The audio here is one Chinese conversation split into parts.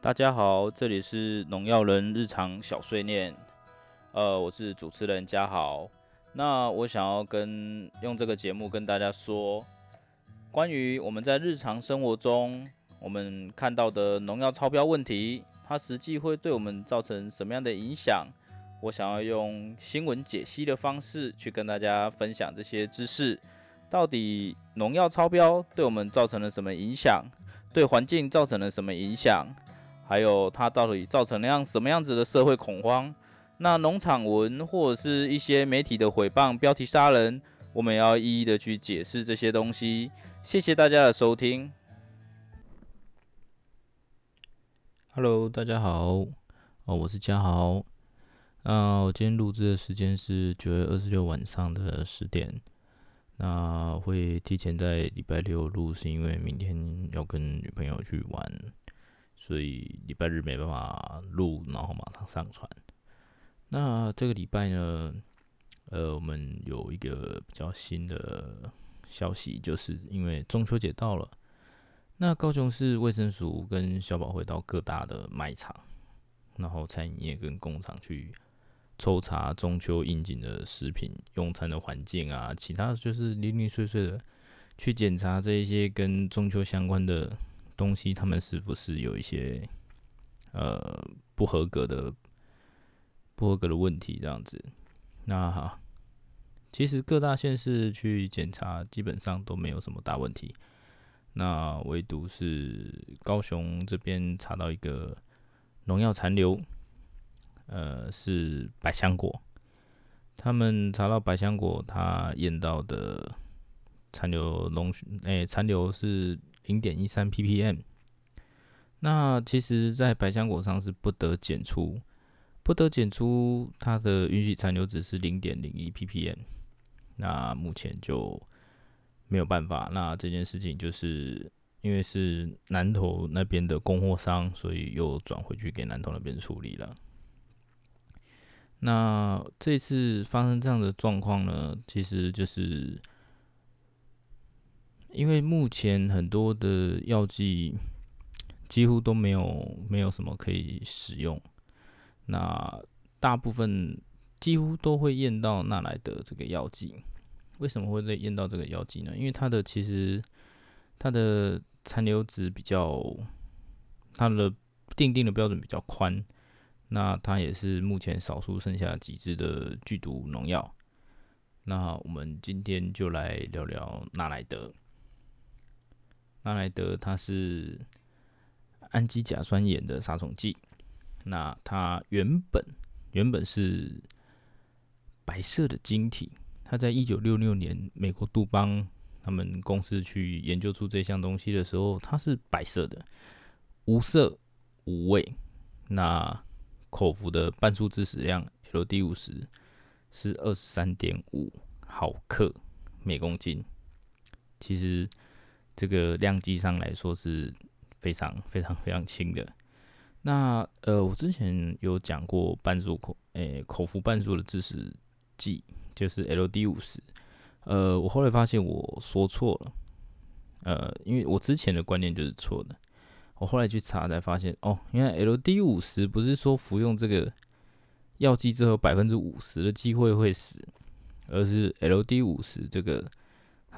大家好，这里是农药人日常小碎念，呃，我是主持人嘉豪。那我想要跟用这个节目跟大家说，关于我们在日常生活中我们看到的农药超标问题，它实际会对我们造成什么样的影响？我想要用新闻解析的方式去跟大家分享这些知识。到底农药超标对我们造成了什么影响？对环境造成了什么影响？还有它到底造成了样什么样子的社会恐慌？那农场文或者是一些媒体的诽谤、标题杀人，我们要一一的去解释这些东西。谢谢大家的收听。Hello，大家好，哦，我是嘉豪。那我今天录制的时间是九月二十六晚上的十点。那会提前在礼拜六录，是因为明天要跟女朋友去玩，所以礼拜日没办法录，然后马上上传。那这个礼拜呢，呃，我们有一个比较新的消息，就是因为中秋节到了，那高雄市卫生署跟消保会到各大的卖场，然后餐饮业跟工厂去。抽查中秋应景的食品、用餐的环境啊，其他就是零零碎碎的去检查这一些跟中秋相关的东西，他们是不是有一些呃不合格的、不合格的问题这样子。那哈，其实各大县市去检查基本上都没有什么大问题，那唯独是高雄这边查到一个农药残留。呃，是百香果，他们查到百香果，它验到的残留农，诶，残留是零点一三 ppm。那其实，在百香果上是不得检出，不得检出它的允许残留值是零点零一 ppm。那目前就没有办法。那这件事情就是因为是南投那边的供货商，所以又转回去给南投那边处理了。那这次发生这样的状况呢，其实就是因为目前很多的药剂几乎都没有没有什么可以使用，那大部分几乎都会验到纳莱德这个药剂。为什么会验到这个药剂呢？因为它的其实它的残留值比较，它的定定的标准比较宽。那它也是目前少数剩下几支的剧毒农药。那我们今天就来聊聊纳莱德。阿莱德它是氨基甲酸盐的杀虫剂。那它原本原本是白色的晶体。它在一九六六年美国杜邦他们公司去研究出这项东西的时候，它是白色的，无色无味。那口服的半数致死量 LD 五十是二十三点五毫克每公斤，其实这个量级上来说是非常非常非常轻的。那呃，我之前有讲过半数口诶口服半数的致死剂就是 LD 五十，呃，我后来发现我说错了，呃，因为我之前的观念就是错的。我后来去查才发现，哦，原来 LD 五十不是说服用这个药剂之后百分之五十的机会会死，而是 LD 五十这个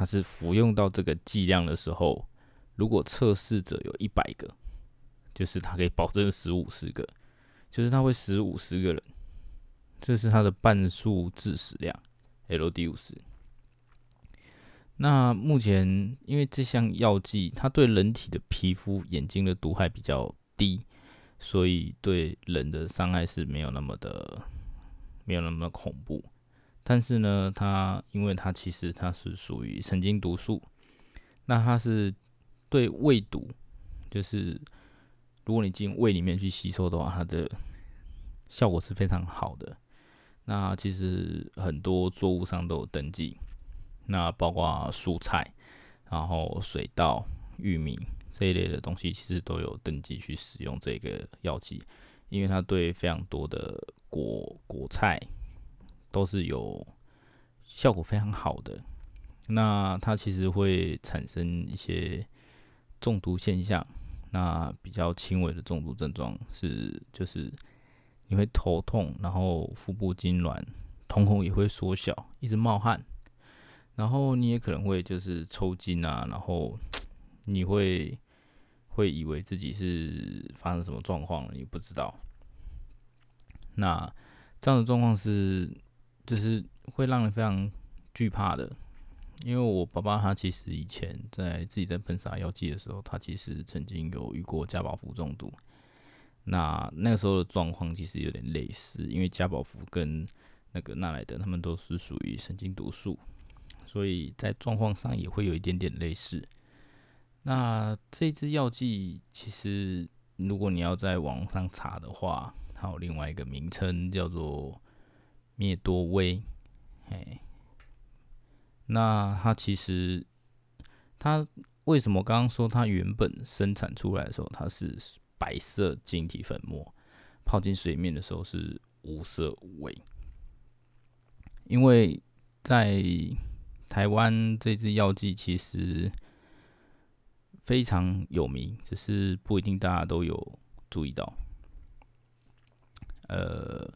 它是服用到这个剂量的时候，如果测试者有一百个，就是它可以保证死五十个，就是它会死五十个人，这是它的半数致死量，LD 五十。那目前，因为这项药剂它对人体的皮肤、眼睛的毒害比较低，所以对人的伤害是没有那么的，没有那么恐怖。但是呢，它因为它其实它是属于神经毒素，那它是对胃毒，就是如果你进胃里面去吸收的话，它的效果是非常好的。那其实很多作物上都有登记。那包括蔬菜，然后水稻、玉米这一类的东西，其实都有登记去使用这个药剂，因为它对非常多的果果菜都是有效果非常好的。那它其实会产生一些中毒现象，那比较轻微的中毒症状是，就是你会头痛，然后腹部痉挛，瞳孔也会缩小，一直冒汗，然后你也可能会就是抽筋啊，然后 你会会以为自己是发生什么状况了，你不知道。那这样的状况是，就是会让人非常惧怕的。因为我爸爸他其实以前在自己在喷洒药剂的时候，他其实曾经有遇过加宝福中毒。那那个时候的状况其实有点类似，因为加宝福跟那个纳莱德他们都是属于神经毒素，所以在状况上也会有一点点类似。那这支药剂其实如果你要在网上查的话，它有另外一个名称叫做灭多威，嘿。那它其实，它为什么刚刚说它原本生产出来的时候它是白色晶体粉末，泡进水面的时候是无色无味？因为在台湾这支药剂其实非常有名，只是不一定大家都有注意到。呃，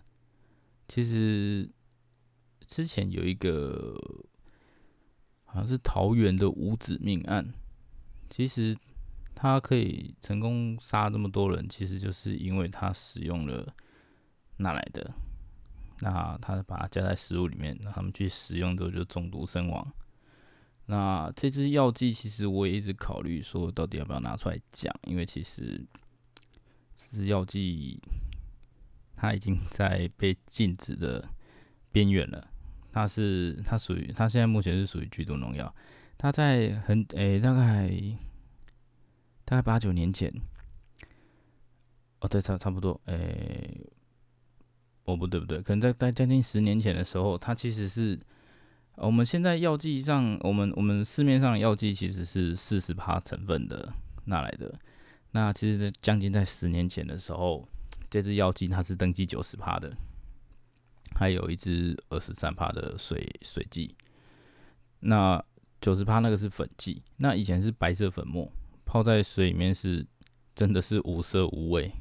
其实之前有一个。好像是桃园的五子命案，其实他可以成功杀这么多人，其实就是因为他使用了哪来的？那他把它加在食物里面，让他们去食用之后就中毒身亡。那这支药剂其实我也一直考虑说，到底要不要拿出来讲，因为其实这支药剂它已经在被禁止的边缘了。它是它属于它现在目前是属于剧毒农药，它在很诶大概大概八九年前，哦对差差不多。诶，哦不对不对，可能在在将近十年前的时候，它其实是我们现在药剂上，我们我们市面上的药剂其实是四十帕成分的拿来的，那其实在将近在十年前的时候，这只药剂它是登记九十帕的。还有一支二十三帕的水水剂，那九十帕那个是粉剂，那以前是白色粉末，泡在水里面是真的是无色无味。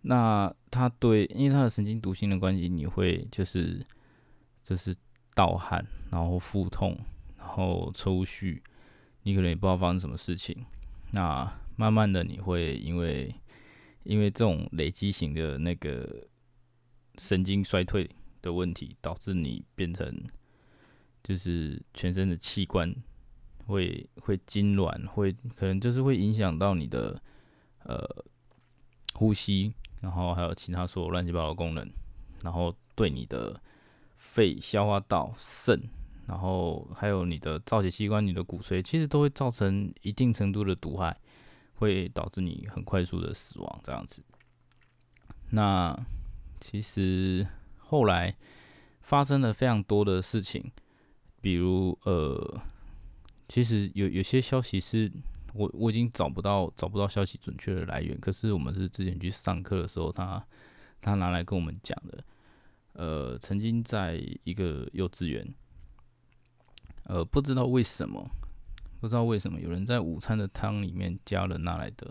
那它对，因为它的神经毒性的关系，你会就是就是盗汗，然后腹痛，然后抽搐，你可能也不知道发生什么事情。那慢慢的你会因为因为这种累积型的那个。神经衰退的问题导致你变成，就是全身的器官会会痉挛，会可能就是会影响到你的呃呼吸，然后还有其他所有乱七八糟的功能，然后对你的肺、消化道、肾，然后还有你的造血器官、你的骨髓，其实都会造成一定程度的毒害，会导致你很快速的死亡这样子。那其实后来发生了非常多的事情，比如呃，其实有有些消息是我我已经找不到找不到消息准确的来源，可是我们是之前去上课的时候，他他拿来跟我们讲的，呃，曾经在一个幼稚园，呃，不知道为什么，不知道为什么有人在午餐的汤里面加了纳莱德，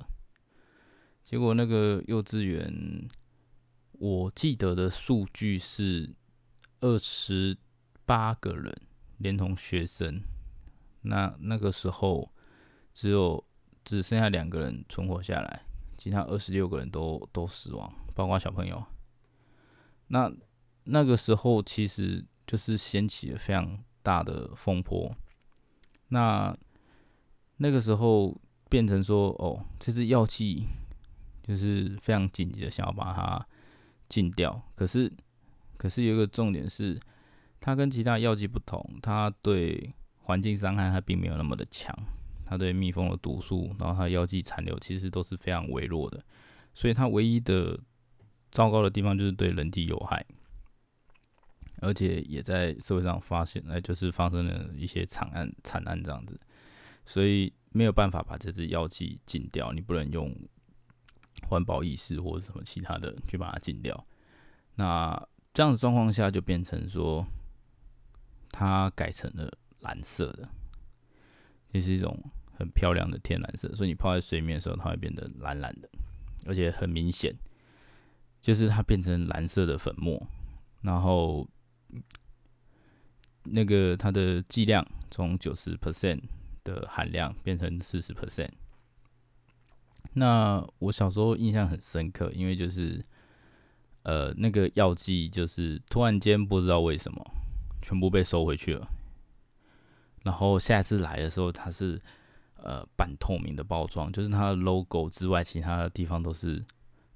结果那个幼稚园。我记得的数据是二十八个人，连同学生。那那个时候只有只剩下两个人存活下来，其他二十六个人都都死亡，包括小朋友。那那个时候其实就是掀起了非常大的风波。那那个时候变成说，哦，这支药剂就是非常紧急的，想要把它。禁掉，可是，可是有一个重点是，它跟其他药剂不同，它对环境伤害它并没有那么的强，它对蜜蜂的毒素，然后它药剂残留其实都是非常微弱的，所以它唯一的糟糕的地方就是对人体有害，而且也在社会上发现，哎，就是发生了一些惨案，惨案这样子，所以没有办法把这支药剂禁掉，你不能用。环保意识或者什么其他的去把它禁掉，那这样子状况下就变成说，它改成了蓝色的，这是一种很漂亮的天蓝色，所以你泡在水面的时候，它会变得蓝蓝的，而且很明显，就是它变成蓝色的粉末，然后那个它的剂量从九十 percent 的含量变成四十 percent。那我小时候印象很深刻，因为就是呃那个药剂就是突然间不知道为什么全部被收回去了，然后下一次来的时候它是。呃，半透明的包装，就是它的 logo 之外，其他的地方都是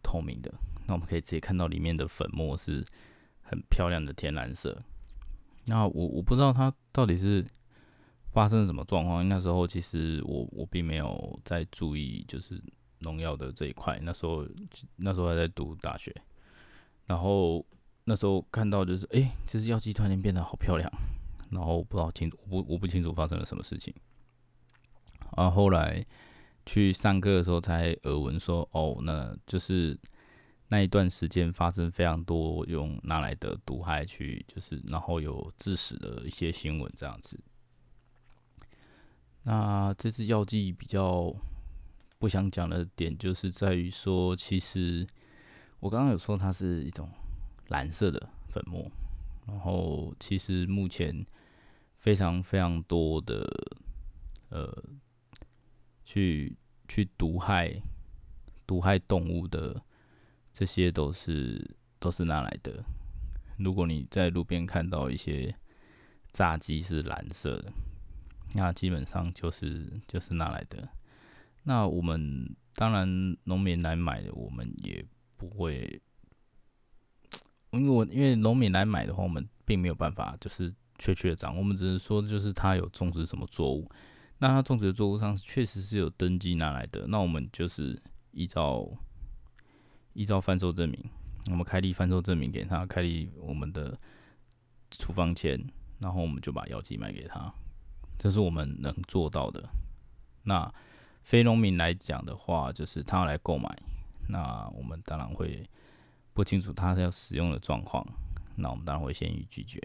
透明的。那我们可以直接看到里面的粉末是很漂亮的天蓝色。那我我不知道它到底是发生了什么状况。那时候其实我我并没有在注意，就是农药的这一块。那时候那时候还在读大学，然后那时候看到就是，哎，就是药剂突然间变得好漂亮，然后不知道清楚，我不我不清楚发生了什么事情。然后后来去上课的时候，才耳闻说，哦，那就是那一段时间发生非常多用拿来的毒害去，就是然后有致死的一些新闻这样子。那这支药剂比较不想讲的点，就是在于说，其实我刚刚有说它是一种蓝色的粉末，然后其实目前非常非常多的呃。去去毒害毒害动物的，这些都是都是拿来的。如果你在路边看到一些炸鸡是蓝色的，那基本上就是就是拿来的。那我们当然农民来买的，我们也不会，因为我因为农民来买的话，我们并没有办法就是确切的掌握，我们只是说就是他有种植什么作物。那他种植的作物上确实是有登记拿来的，那我们就是依照依照贩售证明，我们开立贩售证明给他，开立我们的处方签，然后我们就把药剂卖给他，这是我们能做到的。那非农民来讲的话，就是他要来购买，那我们当然会不清楚他要使用的状况，那我们当然会先予拒绝。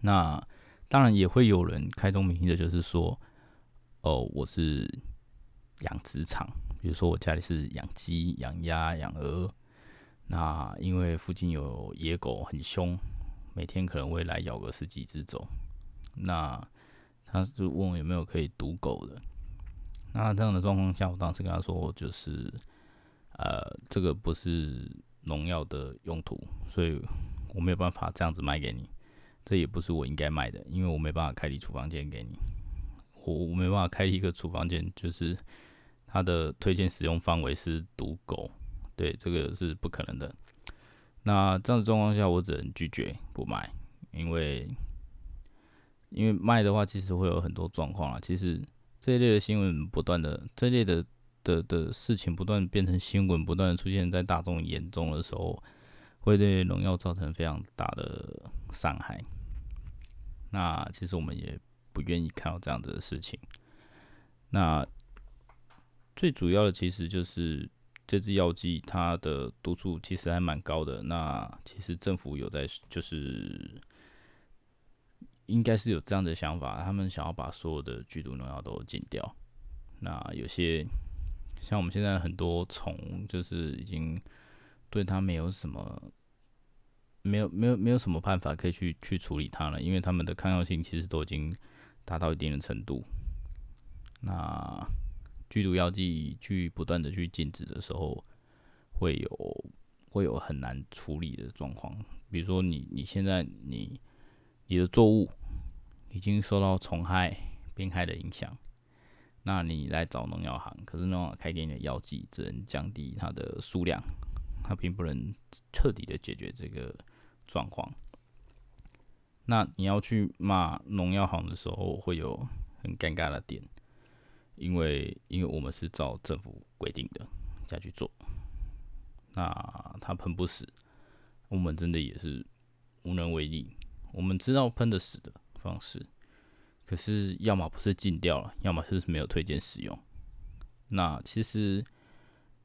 那当然也会有人开宗明义的，就是说，哦，我是养殖场，比如说我家里是养鸡、养鸭、养鹅，那因为附近有野狗很凶，每天可能会来咬个十几只走，那他就问我有没有可以毒狗的，那这样的状况下，我当时跟他说，就是，呃，这个不是农药的用途，所以我没有办法这样子卖给你。这也不是我应该卖的，因为我没办法开立处方间给你，我我没办法开一个处方间，就是它的推荐使用范围是毒狗，对，这个是不可能的。那这样的状况下，我只能拒绝不卖，因为因为卖的话，其实会有很多状况啊。其实这一类的新闻不断的，这一类的的的事情不断变成新闻，不断的出现在大众眼中的时候，会对农药造成非常大的伤害。那其实我们也不愿意看到这样子的事情。那最主要的其实就是这支药剂，它的毒素其实还蛮高的。那其实政府有在，就是应该是有这样的想法，他们想要把所有的剧毒农药都禁掉。那有些像我们现在很多虫，就是已经对它没有什么。没有没有没有什么办法可以去去处理它了，因为它们的抗药性其实都已经达到一定的程度。那剧毒药剂去不断的去禁止的时候，会有会有很难处理的状况。比如说你你现在你你的作物已经受到虫害、病害的影响，那你来找农药行，可是农药开给你的药剂只能降低它的数量，它并不能彻底的解决这个。状况，那你要去骂农药行的时候，会有很尴尬的点，因为因为我们是照政府规定的下去做，那它喷不死，我们真的也是无能为力。我们知道喷的死的方式，可是要么不是禁掉了，要么就是没有推荐使用。那其实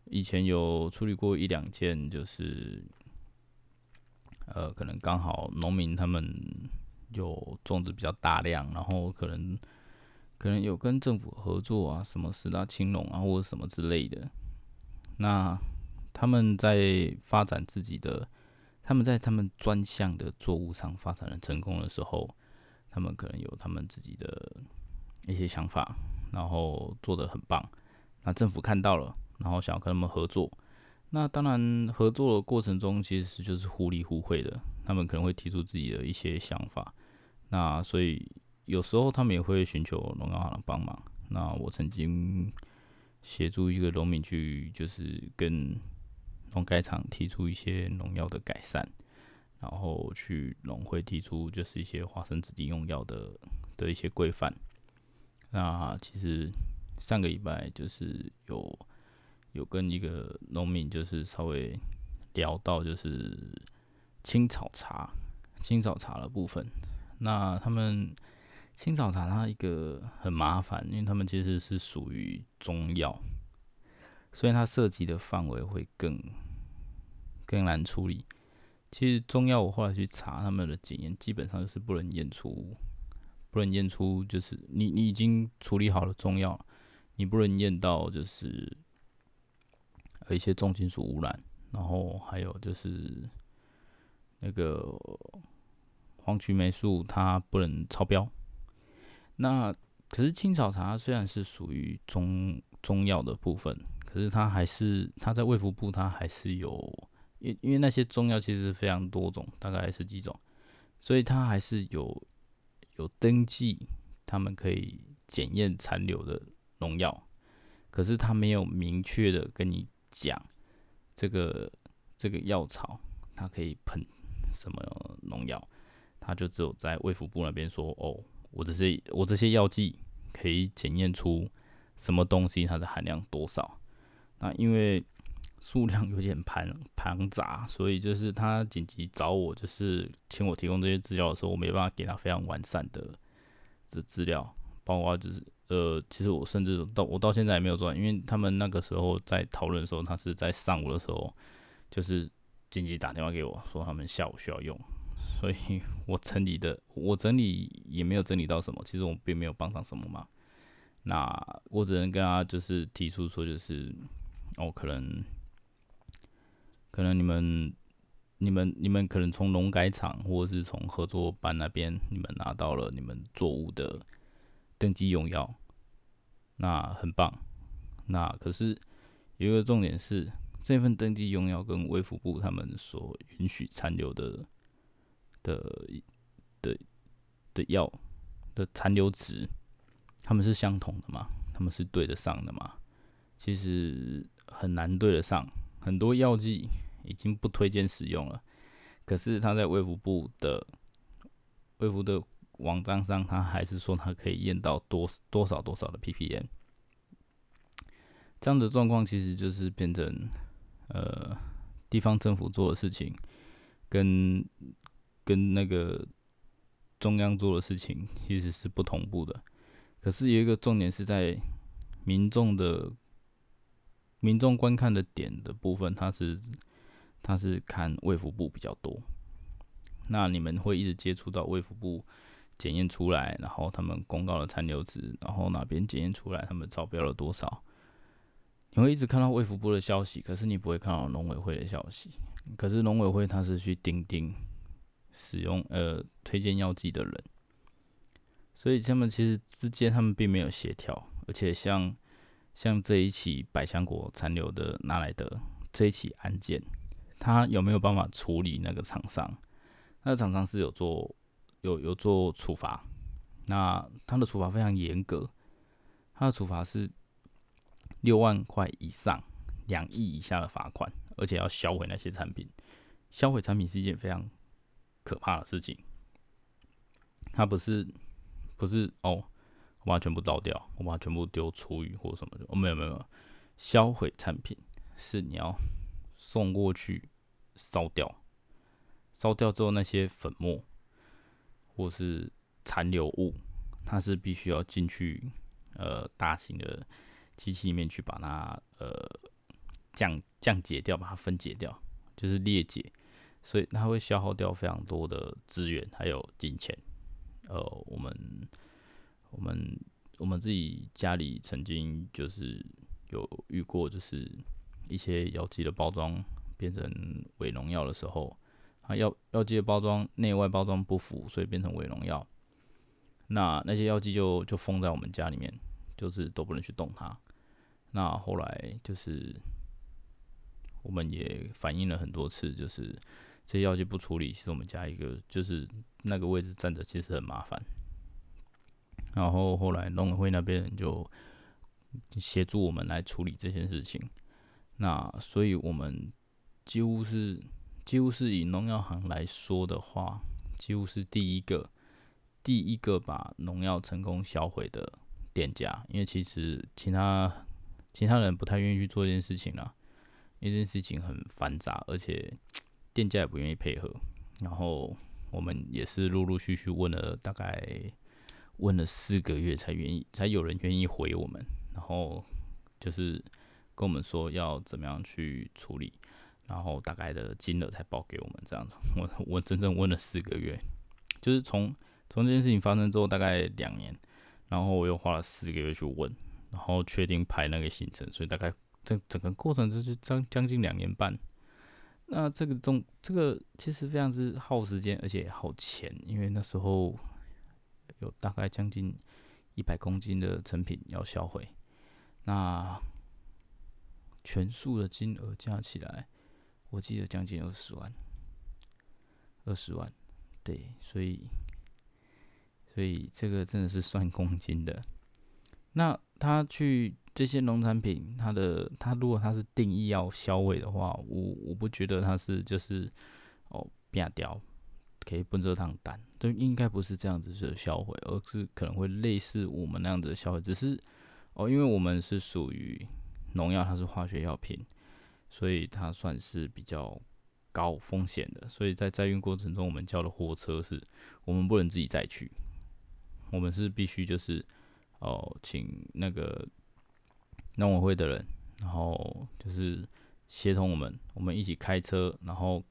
以前有处理过一两件，就是。呃，可能刚好农民他们有种植比较大量，然后可能可能有跟政府合作啊，什么十大青龙啊，或者什么之类的。那他们在发展自己的，他们在他们专项的作物上发展的成功的时候，他们可能有他们自己的一些想法，然后做的很棒。那政府看到了，然后想要跟他们合作。那当然，合作的过程中其实就是互利互惠的。他们可能会提出自己的一些想法。那所以。有时候他们也会寻求农药行的帮忙。那我曾经协助一个农民去，就是跟农改厂提出一些农药的改善，然后去农会提出就是一些花生自己用药的的一些规范。那其实上个礼拜就是有有跟一个农民就是稍微聊到就是青草茶青草茶的部分。那他们。青草茶它一个很麻烦，因为他们其实是属于中药，所以它涉及的范围会更更难处理。其实中药我后来去查他们的检验，基本上就是不能验出，不能验出就是你你已经处理好了中药，你不能验到就是有一些重金属污染，然后还有就是那个黄曲霉素它不能超标。那可是青草茶虽然是属于中中药的部分，可是它还是它在卫福部它还是有，因因为那些中药其实非常多种，大概十几种，所以它还是有有登记，他们可以检验残留的农药，可是他没有明确的跟你讲这个这个药草它可以喷什么农药，他就只有在卫福部那边说哦。我这些我这些药剂可以检验出什么东西它的含量多少？那因为数量有点庞庞 杂，所以就是他紧急找我，就是请我提供这些资料的时候，我没办法给他非常完善的这资料，包括就是呃，其实我甚至到我到现在也没有做完，因为他们那个时候在讨论的时候，他是在上午的时候，就是紧急打电话给我说他们下午需要用。所以 我整理的，我整理也没有整理到什么，其实我并没有帮上什么忙。那我只能跟他就是提出说，就是哦，可能可能你们、你们、你们可能从农改厂或者是从合作班那边，你们拿到了你们作物的登记用药，那很棒。那可是有一个重点是，这份登记用药跟卫福部他们所允许残留的。的的的药的残留值，他们是相同的吗？他们是对得上的吗？其实很难对得上。很多药剂已经不推荐使用了，可是他在卫福部的卫福的网站上，他还是说他可以验到多多少多少的 ppm。这样的状况其实就是变成呃地方政府做的事情跟。跟那个中央做的事情其实是不同步的，可是有一个重点是在民众的民众观看的点的部分，它是它是看卫福部比较多。那你们会一直接触到卫福部检验出来，然后他们公告了残留值，然后哪边检验出来他们超标了多少？你会一直看到卫福部的消息，可是你不会看到农委会的消息。可是农委会他是去钉钉。使用呃推荐药剂的人，所以他们其实之间他们并没有协调，而且像像这一起百香果残留的拿来的这一起案件，他有没有办法处理那个厂商？那厂商是有做有有做处罚，那他的处罚非常严格，他的处罚是六万块以上两亿以下的罚款，而且要销毁那些产品，销毁产品是一件非常。可怕的事情，他不是不是哦，我把它全部倒掉，我把它全部丢厨余或什么的。哦，没有没有，销毁产品是你要送过去烧掉，烧掉之后那些粉末或是残留物，它是必须要进去呃大型的机器里面去把它呃降降解掉，把它分解掉，就是裂解。所以它会消耗掉非常多的资源，还有金钱。呃，我们我们我们自己家里曾经就是有遇过，就是一些药剂的包装变成伪农药的时候，啊药药剂的包装内外包装不符，所以变成伪农药。那那些药剂就就封在我们家里面，就是都不能去动它。那后来就是我们也反映了很多次，就是这些药剂不处理，其实我们家一个就是那个位置站着，其实很麻烦。然后后来农委会那边人就协助我们来处理这件事情。那所以我们几乎是几乎是以农药行来说的话，几乎是第一个第一个把农药成功销毁的店家。因为其实其他其他人不太愿意去做这件事情啦，因为这件事情很繁杂，而且店家也不愿意配合。然后我们也是陆陆续续问了大概。问了四个月才愿意，才有人愿意回我们，然后就是跟我们说要怎么样去处理，然后大概的金额才报给我们这样子。我我整整问了四个月，就是从从这件事情发生之后大概两年，然后我又花了四个月去问，然后确定排那个行程，所以大概这整个过程就是将将近两年半。那这个中这个其实非常之耗时间，而且耗钱，因为那时候。有大概将近一百公斤的成品要销毁，那全数的金额加起来，我记得将近二十万，二十万，对，所以，所以这个真的是算公斤的。那他去这些农产品，他的他如果他是定义要销毁的话，我我不觉得他是就是哦变掉。可以奔着汤蛋，就应该不是这样子的销毁，而是可能会类似我们那样子的销毁，只是哦，因为我们是属于农药，它是化学药品，所以它算是比较高风险的，所以在载运过程中，我们叫的货车是我们不能自己载去，我们是必须就是哦，请那个农委会的人，然后就是协同我们，我们一起开车，然后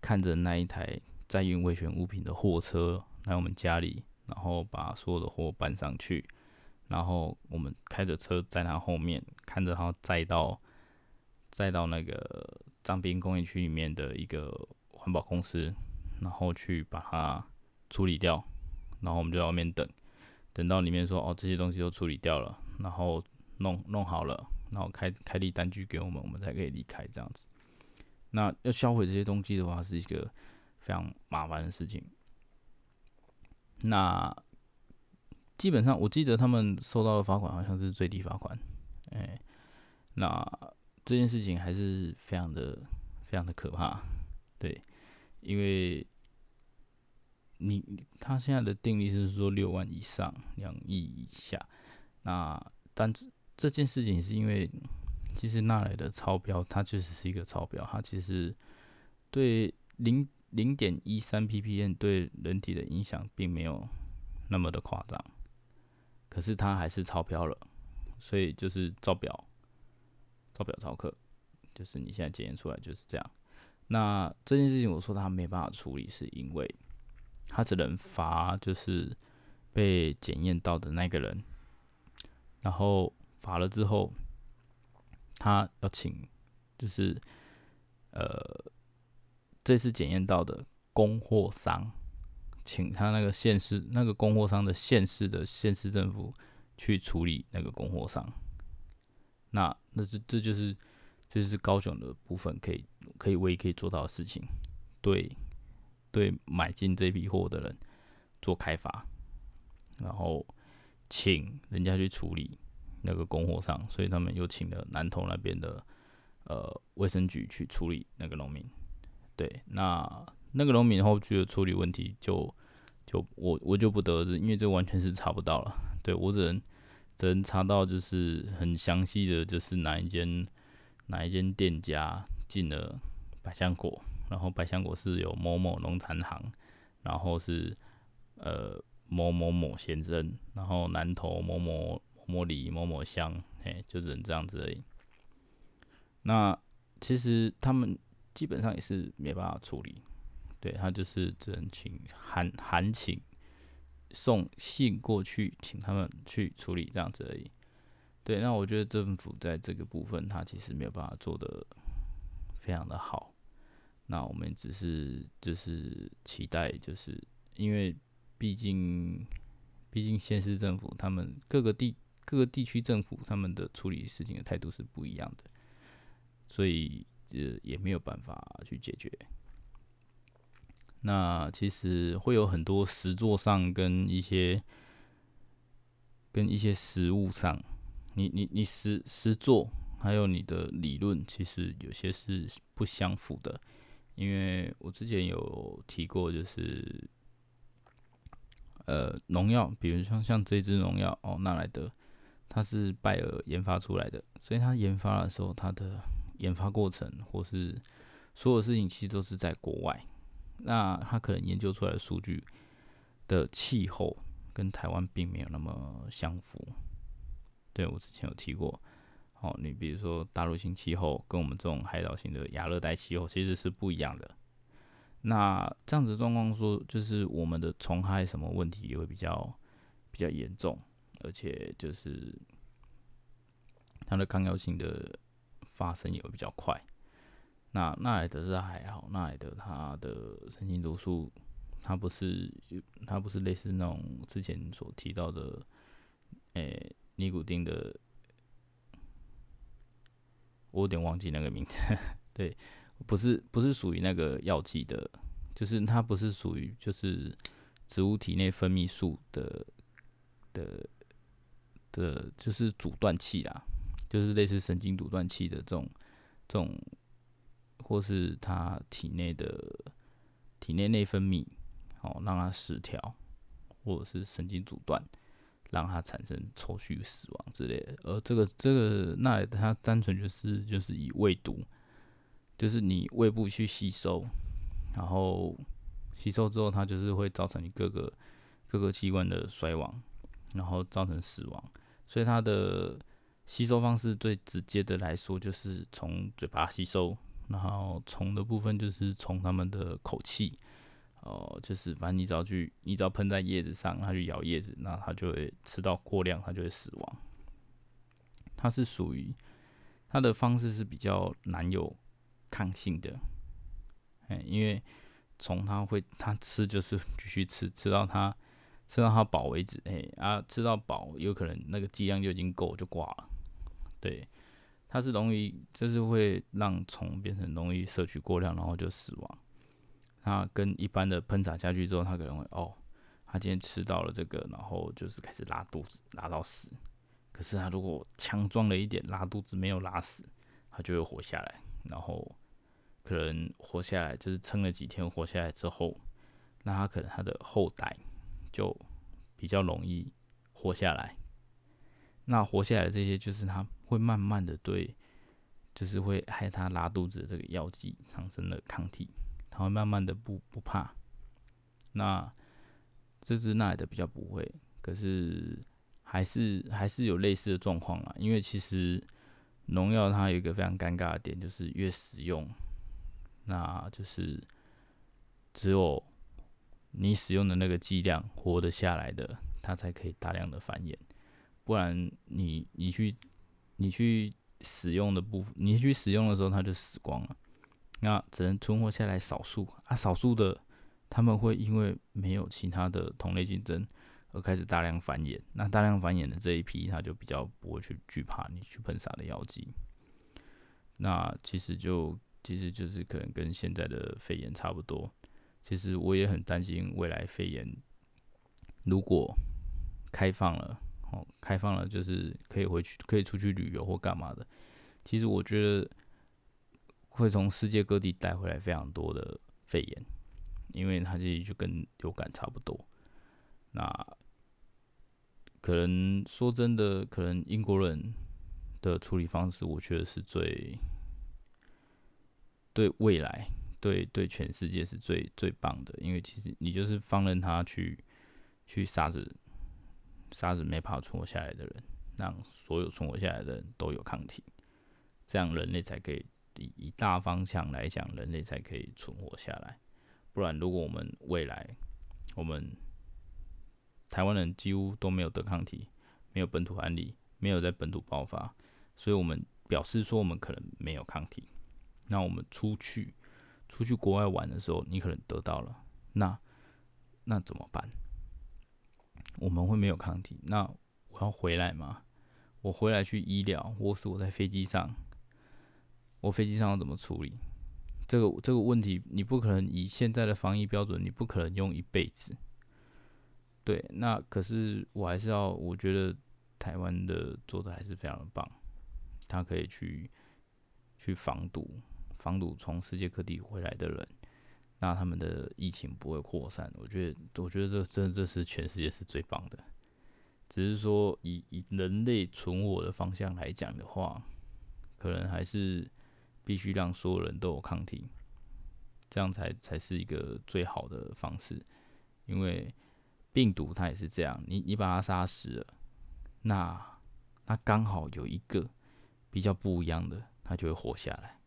看着那一台。载运危险物品的货车来我们家里，然后把所有的货搬上去，然后我们开着车在它后面，看着它载到载到那个张滨工业区里面的一个环保公司，然后去把它处理掉，然后我们就在外面等，等到里面说哦这些东西都处理掉了，然后弄弄好了，然后开开立单据给我们，我们才可以离开这样子。那要销毁这些东西的话，是一个。非常麻烦的事情。那基本上，我记得他们收到的罚款好像是最低罚款。哎，那这件事情还是非常的、非常的可怕。对，因为你他现在的定力是说六万以上、两亿以下。那但这这件事情是因为，其实纳来的超标，它确实是一个超标。它其实对零。零点一三 ppm 对人体的影响并没有那么的夸张，可是它还是超标了，所以就是照表，照表超课，就是你现在检验出来就是这样。那这件事情我说他没办法处理，是因为他只能罚就是被检验到的那个人，然后罚了之后，他要请就是呃。这次检验到的供货商，请他那个县市那个供货商的县市的县市政府去处理那个供货商。那那这这就是这就是高雄的部分可以可以唯一可以做到的事情，对对买进这批货的人做开发，然后请人家去处理那个供货商，所以他们又请了南投那边的呃卫生局去处理那个农民。对，那那个农民后续的处理问题，就就我我就不得知，因为这完全是查不到了。对我只能只能查到就是很详细的就是哪一间哪一间店家进了百香果，然后百香果是有某某农产行，然后是呃某某某先生，然后南投某某某里某某乡，哎，就只能这样子而已。那其实他们。基本上也是没办法处理，对他就是只能请函函请送信过去，请他们去处理这样子而已。对，那我觉得政府在这个部分，他其实没有办法做的非常的好。那我们只是就是期待，就是因为毕竟毕竟县市政府他们各个地各个地区政府他们的处理事情的态度是不一样的，所以也也没有办法去解决。那其实会有很多实作上跟一些跟一些实物上。你你你实实做，还有你的理论，其实有些是不相符的。因为我之前有提过，就是呃农药，比如像像这支农药哦，纳莱德，它是拜耳研发出来的，所以它研发的时候，它的研发过程或是所有事情，其实都是在国外。那他可能研究出来的数据的气候跟台湾并没有那么相符。对我之前有提过，哦，你比如说大陆性气候跟我们这种海岛型的亚热带气候其实是不一样的。那这样子状况说，就是我们的虫害什么问题也会比较比较严重，而且就是它的抗药性的发生也会比较快。那纳莱德是还好，纳莱德它的神经毒素，它不是它不是类似那种之前所提到的，诶。尼古丁的，我有点忘记那个名字。对，不是不是属于那个药剂的，就是它不是属于就是植物体内分泌素的的的，就是阻断器啦，就是类似神经阻断器的这种这种，或是它体内的体内内分泌哦让它失调，或者是神经阻断。让它产生抽搐、死亡之类的，而这个这个那它单纯就是就是以胃毒，就是你胃部去吸收，然后吸收之后，它就是会造成你各个各个器官的衰亡，然后造成死亡。所以它的吸收方式最直接的来说，就是从嘴巴吸收，然后虫的部分就是从他们的口气。哦，就是反正你只要去，你只要喷在叶子上，它去咬叶子，那它就会吃到过量，它就会死亡。它是属于它的方式是比较难有抗性的，哎，因为虫它会它吃就是继续吃，吃到它吃到它饱为止，哎啊，吃到饱有可能那个剂量就已经够就挂了。对，它是容易就是会让虫变成容易摄取过量，然后就死亡。它跟一般的喷洒下去之后，它可能会哦，它今天吃到了这个，然后就是开始拉肚子，拉到死。可是它如果强壮了一点，拉肚子没有拉死，它就会活下来。然后可能活下来，就是撑了几天活下来之后，那它可能它的后代就比较容易活下来。那活下来的这些，就是它会慢慢的对，就是会害他拉肚子这个药剂产生了抗体。他会慢慢的不不怕，那这只奈的比较不会，可是还是还是有类似的状况啊。因为其实农药它有一个非常尴尬的点，就是越使用，那就是只有你使用的那个剂量活得下来的，它才可以大量的繁衍，不然你你去你去使用的部分，你去使用的时候它就死光了。那只能存活下来少数啊，少数的他们会因为没有其他的同类竞争而开始大量繁衍。那大量繁衍的这一批，他就比较不会去惧怕你去喷洒的药剂。那其实就其实就是可能跟现在的肺炎差不多。其实我也很担心未来肺炎如果开放了，哦，开放了就是可以回去可以出去旅游或干嘛的。其实我觉得。会从世界各地带回来非常多的肺炎，因为它其实就跟流感差不多。那可能说真的，可能英国人的处理方式，我觉得是最对未来、对对全世界是最最棒的。因为其实你就是放任它去去杀死杀死没法存活下来的人，让所有存活下来的人都有抗体，这样人类才可以。以以大方向来讲，人类才可以存活下来。不然，如果我们未来我们台湾人几乎都没有得抗体，没有本土案例，没有在本土爆发，所以我们表示说我们可能没有抗体。那我们出去出去国外玩的时候，你可能得到了，那那怎么办？我们会没有抗体，那我要回来吗？我回来去医疗，或是我在飞机上，我飞机上要怎么处理？这个这个问题，你不可能以现在的防疫标准，你不可能用一辈子。对，那可是我还是要，我觉得台湾的做的还是非常的棒，他可以去去防堵防堵从世界各地回来的人，那他们的疫情不会扩散。我觉得，我觉得这真这是全世界是最棒的。只是说，以以人类存活的方向来讲的话，可能还是必须让所有人都有抗体，这样才才是一个最好的方式。因为病毒它也是这样，你你把它杀死了，那那刚好有一个比较不一样的，它就会活下来。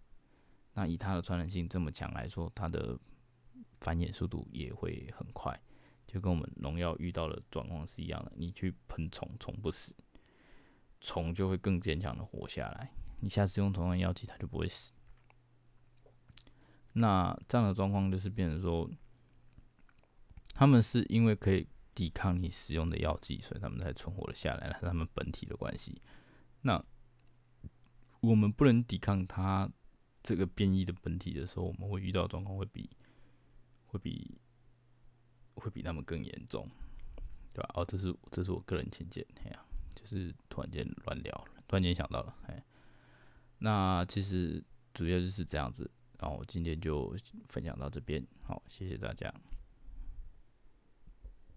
那以它的传染性这么强来说，它的繁衍速度也会很快。就跟我们农药遇到的状况是一样的，你去喷虫，虫不死，虫就会更坚强的活下来。你下次用同样药剂，它就不会死。那这样的状况就是变成说，他们是因为可以抵抗你使用的药剂，所以他们才存活了下来，是他们本体的关系。那我们不能抵抗它这个变异的本体的时候，我们会遇到状况会比会比。会比他们更严重，对吧？哦，这是这是我个人浅见，哎呀，就是突然间乱聊，突然间想到了，哎，那其实主要就是这样子，然后我今天就分享到这边，好，谢谢大家。